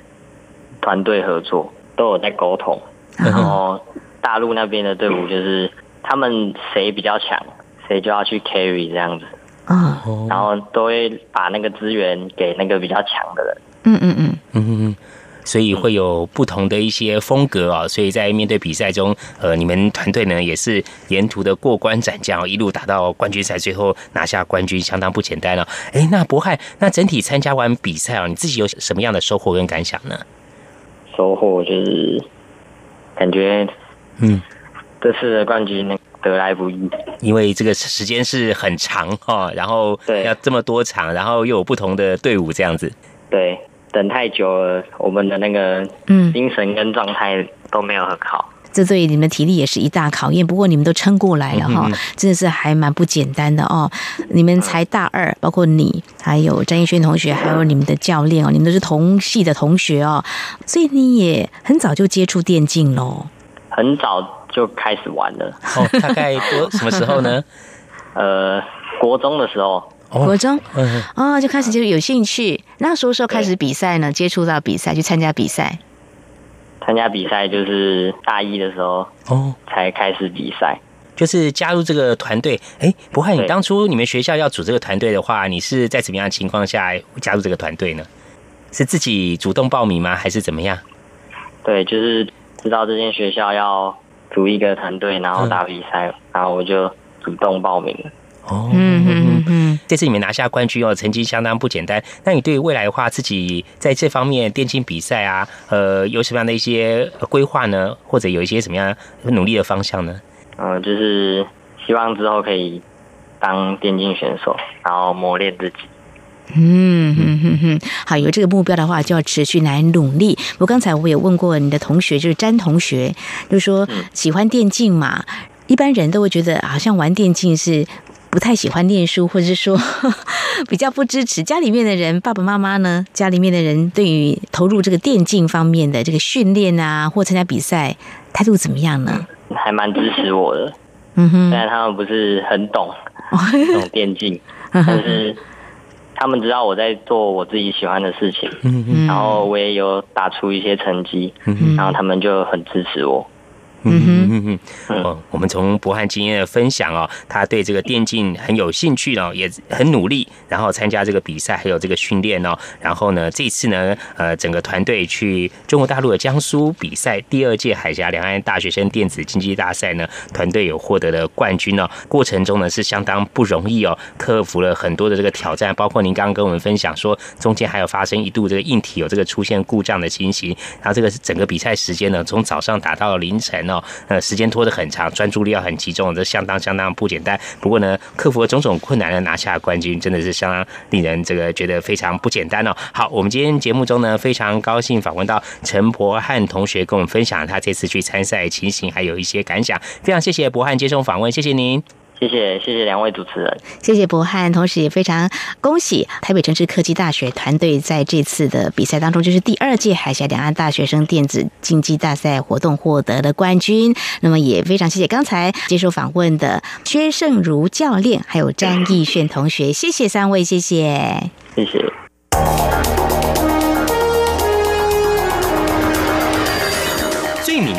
团队合作，都有在沟通。然后大陆那边的队伍就是他们谁比较强，谁就要去 carry 这样子。啊，然后都会把那个资源给那个比较强的人。嗯嗯嗯嗯嗯。所以会有不同的一些风格啊，所以在面对比赛中，呃，你们团队呢也是沿途的过关斩将，一路打到冠军赛，最后拿下冠军，相当不简单了。哎，那博翰，那整体参加完比赛啊，你自己有什么样的收获跟感想呢？收获就是感觉，嗯，这次的冠军得来不易，因为这个时间是很长哈，然后对要这么多场，然后又有不同的队伍这样子，对。等太久了，我们的那个嗯精神跟状态都没有很好，这对你们体力也是一大考验。不过你们都撑过来了哈，真的是还蛮不简单的哦。你们才大二，包括你，还有张逸轩同学，还有你们的教练哦，你们都是同系的同学哦，所以你也很早就接触电竞喽，很早就开始玩了。哦，大概多什么时候呢？呃，国中的时候。国中，哦，就开始就有兴趣。那什么时候开始比赛呢？接触到比赛，去参加比赛。参加比赛就是大一的时候哦，才开始比赛。就是加入这个团队。哎，不过你当初你们学校要组这个团队的话，你是在怎么样的情况下加入这个团队呢？是自己主动报名吗？还是怎么样？对，就是知道这间学校要组一个团队，然后打比赛，然后我就主动报名了。哦，嗯嗯嗯，这次你们拿下冠军哦，成绩相当不简单。那你对未来的话，自己在这方面电竞比赛啊，呃，有什么样的一些规划呢？或者有一些什么样努力的方向呢？嗯，就是希望之后可以当电竞选手，然后磨练自己。嗯哼哼哼，好，有这个目标的话，就要持续来努力。我刚才我也问过你的同学，就是詹同学，就说喜欢电竞嘛，一般人都会觉得好像玩电竞是。不太喜欢念书，或者是说 比较不支持家里面的人，爸爸妈妈呢？家里面的人对于投入这个电竞方面的这个训练啊，或参加比赛，态度怎么样呢？还蛮支持我的，嗯哼。虽然他们不是很懂 懂电竞，但是他们知道我在做我自己喜欢的事情，嗯哼。然后我也有打出一些成绩，嗯哼。然后他们就很支持我。嗯哼嗯哼，哦，我们从博汉经验的分享哦，他对这个电竞很有兴趣哦，也很努力，然后参加这个比赛，还有这个训练哦，然后呢，这次呢，呃，整个团队去中国大陆的江苏比赛第二届海峡两岸大学生电子竞技大赛呢，团队有获得了冠军哦，过程中呢是相当不容易哦，克服了很多的这个挑战，包括您刚刚跟我们分享说，中间还有发生一度这个硬体有这个出现故障的情形，然后这个是整个比赛时间呢，从早上打到凌晨。哦呃，时间拖得很长，专注力要很集中，这相当相当不简单。不过呢，克服了种种困难呢，拿下冠军，真的是相当令人这个觉得非常不简单哦。好，我们今天节目中呢，非常高兴访问到陈博汉同学，跟我们分享他这次去参赛情形，还有一些感想。非常谢谢博汉接受访问，谢谢您。谢谢谢谢两位主持人，谢谢博翰，同时也非常恭喜台北城市科技大学团队在这次的比赛当中，就是第二届海峡两岸大学生电子竞技大赛活动获得了冠军。那么也非常谢谢刚才接受访问的薛胜如教练，还有詹义炫同学，谢谢三位，谢谢，谢谢。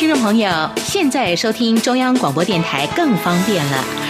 听众朋友，现在收听中央广播电台更方便了。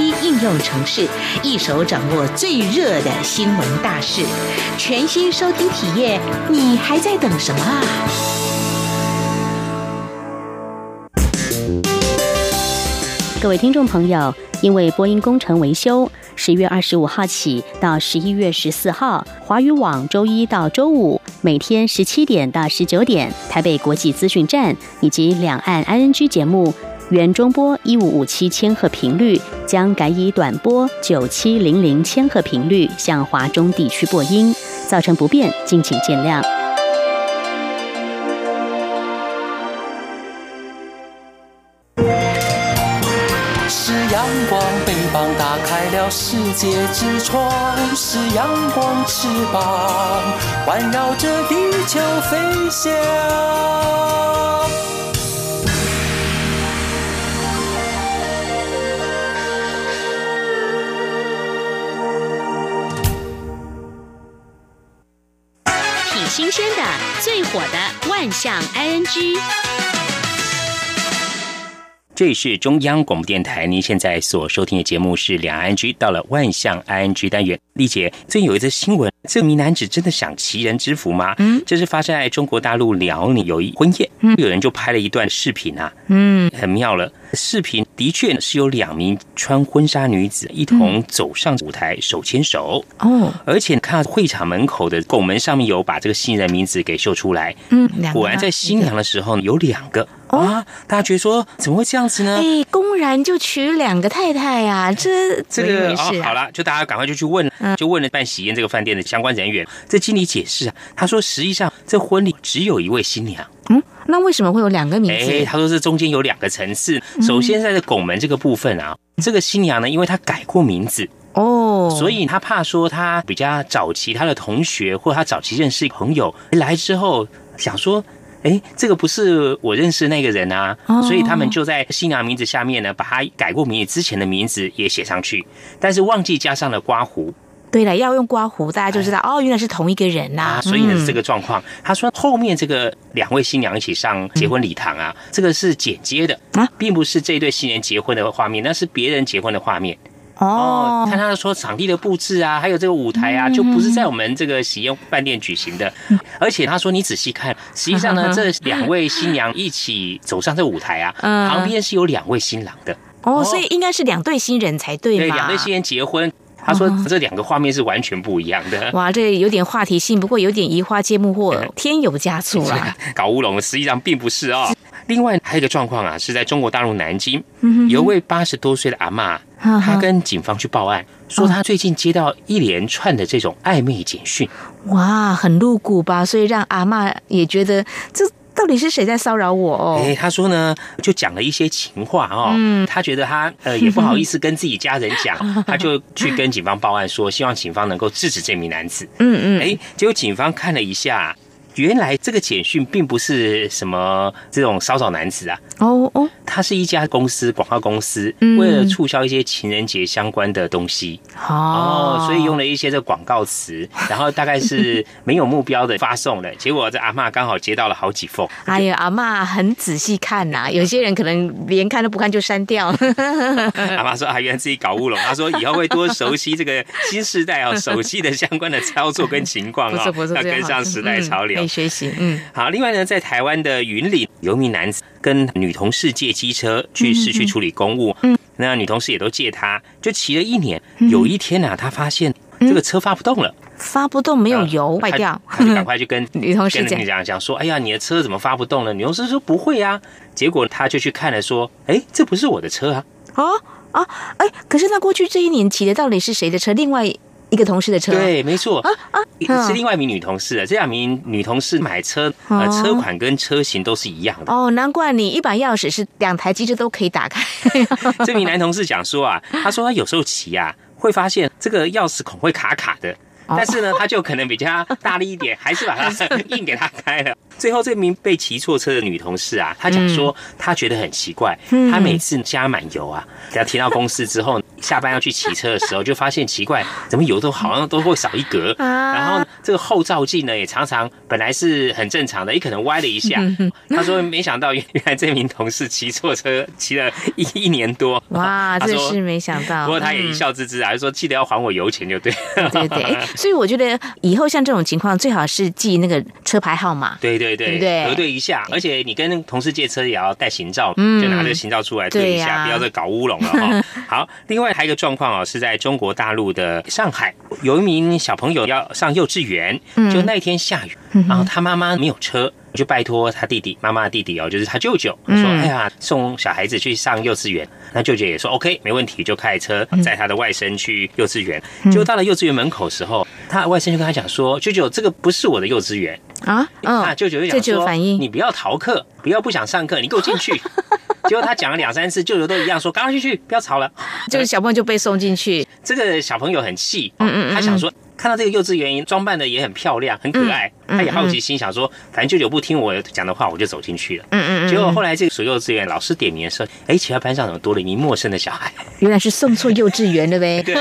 应用程式，一手掌握最热的新闻大事，全新收听体验，你还在等什么啊？各位听众朋友，因为播音工程维修，十月二十五号起到十一月十四号，华语网周一到周五每天十七点到十九点，台北国际资讯站以及两岸 ING 节目原中波一五五七千赫频率将改以短波九七零零千赫频率向华中地区播音，造成不便，敬请见谅。是阳光，翅膀打开了世界之窗，是阳光翅膀环绕着地球飞翔。新鲜的，最火的万象 ING。这里是中央广播电台，您现在所收听的节目是两岸 G，到了万象 ING 单元。丽姐，最近有一则新闻，这名男子真的想齐人之福吗？嗯，这是发生在中国大陆辽宁有一婚宴，嗯，有人就拍了一段视频啊，嗯，很妙了。视频的确是有两名穿婚纱女子一同走上舞台，手牵手哦，而且看到会场门口的拱门上面有把这个新人名字给秀出来，嗯，果然在新娘的时候有两个。啊！大家觉得说怎么会这样子呢？哎，公然就娶两个太太呀？这这个啊，好了，就大家赶快就去问，就问了办喜宴这个饭店的相关人员。这经理解释啊，他说实际上这婚礼只有一位新娘。嗯，那为什么会有两个名字？哎，他说这中间有两个层次。首先在这拱门这个部分啊，这个新娘呢，因为她改过名字哦，所以他怕说他比较早期他的同学或他早期认识朋友来之后想说。哎，这个不是我认识那个人啊，所以他们就在新娘名字下面呢，把他改过名字之前的名字也写上去，但是忘记加上了刮胡。对了，要用刮胡，大家就知道哦，原来是同一个人呐。所以呢，是这个状况。他说后面这个两位新娘一起上结婚礼堂啊，这个是剪接的啊，并不是这对新人结婚的画面，那是别人结婚的画面。哦，看他说场地的布置啊，还有这个舞台啊，就不是在我们这个喜宴饭店举行的。而且他说，你仔细看，实际上呢，这两位新娘一起走上这舞台啊，旁边是有两位新郎的。哦，所以应该是两对新人才对。对，两对新人结婚。他说这两个画面是完全不一样的。哇，这有点话题性，不过有点移花接木或添油加醋啊。搞乌龙，实际上并不是啊。另外还有一个状况啊，是在中国大陆南京，有位八十多岁的阿妈。她跟警方去报案，说她最近接到一连串的这种暧昧简讯，哇，很露骨吧？所以让阿妈也觉得这到底是谁在骚扰我哦？哎，他说呢，就讲了一些情话哦，嗯，他觉得他呃也不好意思跟自己家人讲，他就去跟警方报案，说希望警方能够制止这名男子。嗯嗯，哎，结果警方看了一下。原来这个简讯并不是什么这种骚扰男子啊，哦哦，他是一家公司广告公司，为了促销一些情人节相关的东西，哦，所以用了一些这广告词，然后大概是没有目标的发送的，结果这阿妈刚好接到了好几封。哎呀，阿妈很仔细看呐，有些人可能连看都不看就删掉。阿妈说啊，原来自己搞乌龙，他说以后会多熟悉这个新时代啊手机的相关的操作跟情况啊，要跟上时代潮流。以学习。嗯，好。另外呢，在台湾的云里，有一名男子跟女同事借机车去市区处理公务，嗯，那女同事也都借他，就骑了一年。有一天呢，他发现这个车发不动了，发不动，没有油，坏掉，他就赶快去跟 女同事讲讲说：“哎呀，你的车怎么发不动了？”女同事说：“不会啊。”结果他就去看了，说：“哎，这不是我的车啊！”啊啊，哎，可是那过去这一年骑的到底是谁的车？另外。一个同事的车，对，没错啊啊，是另外一名女同事的。这两名女同事买车，呃，车款跟车型都是一样的。哦，难怪你一把钥匙是两台机车都可以打开。这名男同事讲说啊，他说他有时候骑啊，会发现这个钥匙孔会卡卡的。但是呢，他就可能比较大力一点，还是把它 硬给他开了。最后这名被骑错车的女同事啊，她讲说，她觉得很奇怪，她每次加满油啊，只要提到公司之后，下班要去骑车的时候，就发现奇怪，怎么油都好像都会少一格。啊然后这个后照镜呢，也常常本来是很正常的，也可能歪了一下。她说没想到原来这名同事骑错车，骑了一一年多。哇，真是没想到。不过她也一笑置之啊，就说记得要还我油钱就对。对对。所以我觉得以后像这种情况，最好是记那个车牌号码。对对对对，核对一下。而且你跟同事借车也要带行照，就拿着行照出来对一下，不要再搞乌龙了哈。好，另外还有一个状况哦，是在中国大陆的上海，有一名小朋友要上幼稚园，就那天下雨，然后他妈妈没有车。就拜托他弟弟，妈妈的弟弟哦，就是他舅舅，说：“哎呀，送小孩子去上幼稚园。”那舅舅也说：“OK，没问题。”就开车载他的外甥去幼稚园。就到了幼稚园门口时候，他外甥就跟他讲说：“舅舅，这个不是我的幼稚园啊！”啊舅舅就讲说：“你不要逃课，不要不想上课，你给我进去。”结果他讲了两三次，舅舅都一样说：“赶快进去，不要吵了。”这个小朋友就被送进去。这个小朋友很气，嗯嗯，他想说。看到这个幼稚园装扮的也很漂亮，很可爱，他也好奇心想说，反正舅舅不听我讲的话，我就走进去了。嗯嗯结果 后来这个所幼稚园老师点名的时候，哎，其他班上怎么多了一名陌生的小孩？原来是送错幼稚园了呗。对，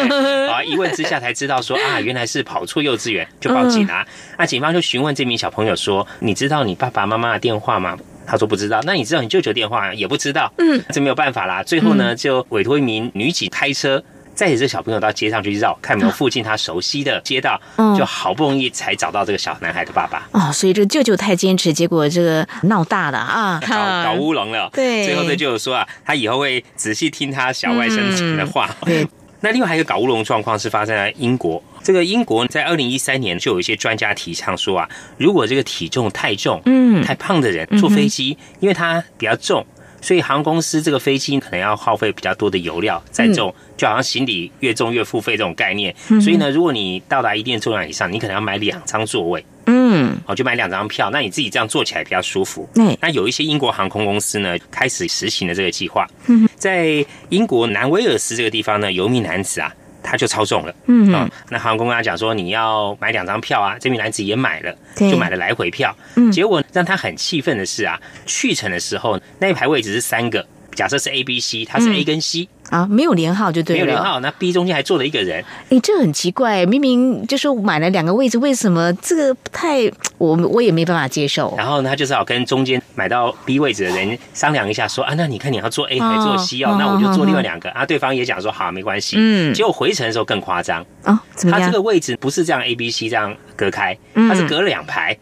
啊，一问之下才知道说啊，原来是跑错幼稚园，就报警啊。那警方就询问这名小朋友说：“你知道你爸爸妈妈的电话吗？”他说不知道。那你知道你舅舅电话也不知道？嗯，这没有办法啦。最后呢，就委托一名女警开车。带着这小朋友到街上去绕，看有没有附近他熟悉的街道，就好不容易才找到这个小男孩的爸爸。哦，所以这舅舅太坚持，结果这个闹大了啊，搞搞乌龙了。对，最后这舅舅说啊，他以后会仔细听他小外甥讲的话。对，那另外还有一个搞乌龙状况是发生在英国。这个英国在二零一三年就有一些专家提倡说啊，如果这个体重太重、嗯，太胖的人坐飞机，因为他比较重。所以航空公司这个飞机可能要耗费比较多的油料载重，就好像行李越重越付费这种概念。所以呢，如果你到达一定重量以上，你可能要买两张座位。嗯，哦，就买两张票，那你自己这样坐起来比较舒服。嗯，那有一些英国航空公司呢，开始实行了这个计划。嗯，在英国南威尔斯这个地方呢，有一名男子啊。他就超重了，嗯啊，那航空跟他讲说你要买两张票啊，这名男子也买了，就买了来回票，嗯，结果让他很气愤的是啊，去程的时候那一排位置是三个，假设是 A、B、C，他是 A 跟 C。啊，没有连号就对了。没有连号，那 B 中间还坐了一个人。哎，这很奇怪，明明就说买了两个位置，为什么这个不太我我也没办法接受。然后呢，他就只好跟中间买到 B 位置的人商量一下，说啊，那你看你要坐 A 还是坐 C 哦？那我就坐另外两个啊。对方也讲说好，没关系。嗯。结果回程的时候更夸张啊，他这个位置不是这样 A、B、C 这样隔开，他是隔了两排。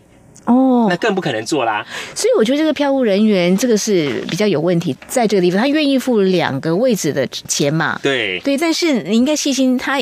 哦，那更不可能做啦。所以我觉得这个票务人员这个是比较有问题，在这个地方，他愿意付两个位置的钱嘛？对对，但是你应该细心他。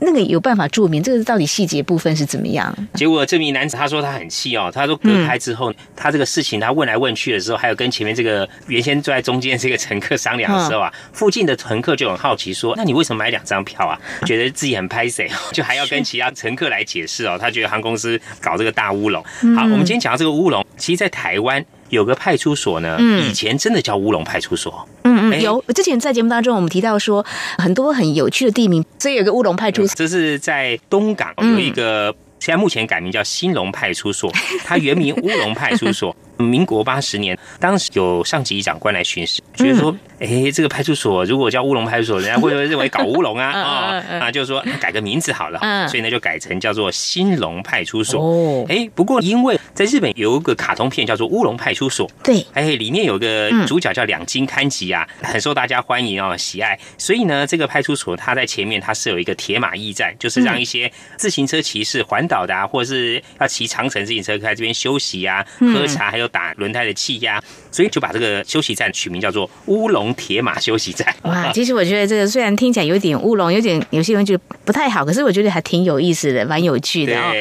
那个有办法注明这个到底细节部分是怎么样？结果这名男子他说他很气哦，他说隔开之后，他这个事情他问来问去的时候，还有跟前面这个原先坐在中间这个乘客商量的时候啊，附近的乘客就很好奇说：“那你为什么买两张票啊？”觉得自己很拍谁，就还要跟其他乘客来解释哦。他觉得航空公司搞这个大乌龙。好，我们今天讲到这个乌龙，其实，在台湾。有个派出所呢，以前真的叫乌龙派出所。嗯嗯，有之前在节目当中我们提到说很多很有趣的地名，所以有个乌龙派出所。这是在东港有一个，现在目前改名叫新隆派出所，它原名乌龙派出所。民国八十年，当时有上级长官来巡视，觉得说，哎，这个派出所如果叫乌龙派出所，人家会不会认为搞乌龙啊？啊 啊，就是说改个名字好了，所以呢就改成叫做新龙派出所。哦，哎，不过因为在日本有一个卡通片叫做《乌龙派出所》，对，哎，里面有个主角叫两金勘吉啊，很受大家欢迎哦，喜爱。所以呢，这个派出所它在前面它是有一个铁马驿站，就是让一些自行车骑士环岛的啊，或者是要骑长城自行车在这边休息啊、喝茶，还有打轮胎的气压，所以就把这个休息站取名叫做乌龙铁马休息站。哇，其实我觉得这个虽然听起来有点乌龙，有点有些人觉得不太好，可是我觉得还挺有意思的，蛮有趣的哦。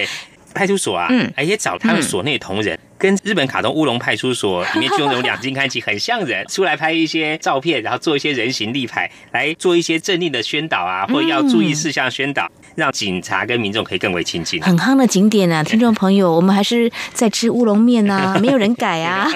派出所啊，嗯，也找他们所内同仁。跟日本卡通乌龙派出所里面就那种两金看起很像人，出来拍一些照片，然后做一些人形立牌，来做一些政令的宣导啊，或者要注意事项宣导，让警察跟民众可以更为亲近。很夯的景点啊，听众朋友，我们还是在吃乌龙面啊，没有人改啊。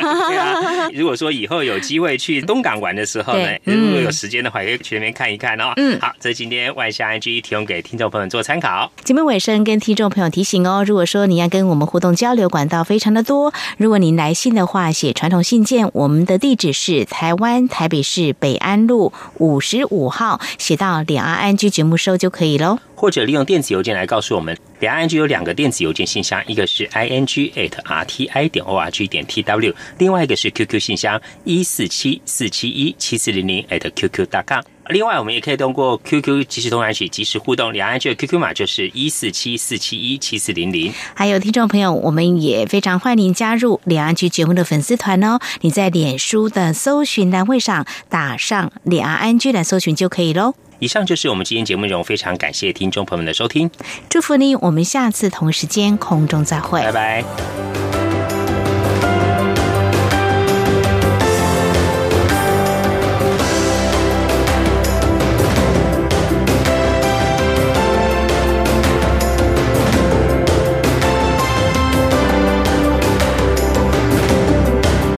如果说以后有机会去东港玩的时候呢，如果有时间的话，可以去那边看一看哦。嗯，好，这是今天万象 IG 提供给听众朋友做参考。节目尾声跟听众朋友提醒哦，如果说你要跟我们互动交流，管道非常的多。如果您来信的话，写传统信件，我们的地址是台湾台北市北安路五十五号，写到两岸安居节目收就可以喽。或者利用电子邮件来告诉我们，两岸安居有两个电子邮件信箱，一个是 i n g at r t i 点 o r g 点 t w，另外一个是 QQ 信箱一四七四七一七四零零 at qq dot com。另外，我们也可以通过 QQ 即时通讯即时互动，两岸的 QQ 码就是一四七四七一七四零零。还有听众朋友，我们也非常欢迎加入两岸局节目的粉丝团哦。你在脸书的搜寻栏位上打上“两岸安居”来搜寻就可以喽。以上就是我们今天节目内容，非常感谢听众朋友们的收听，祝福你，我们下次同时间空中再会，拜拜。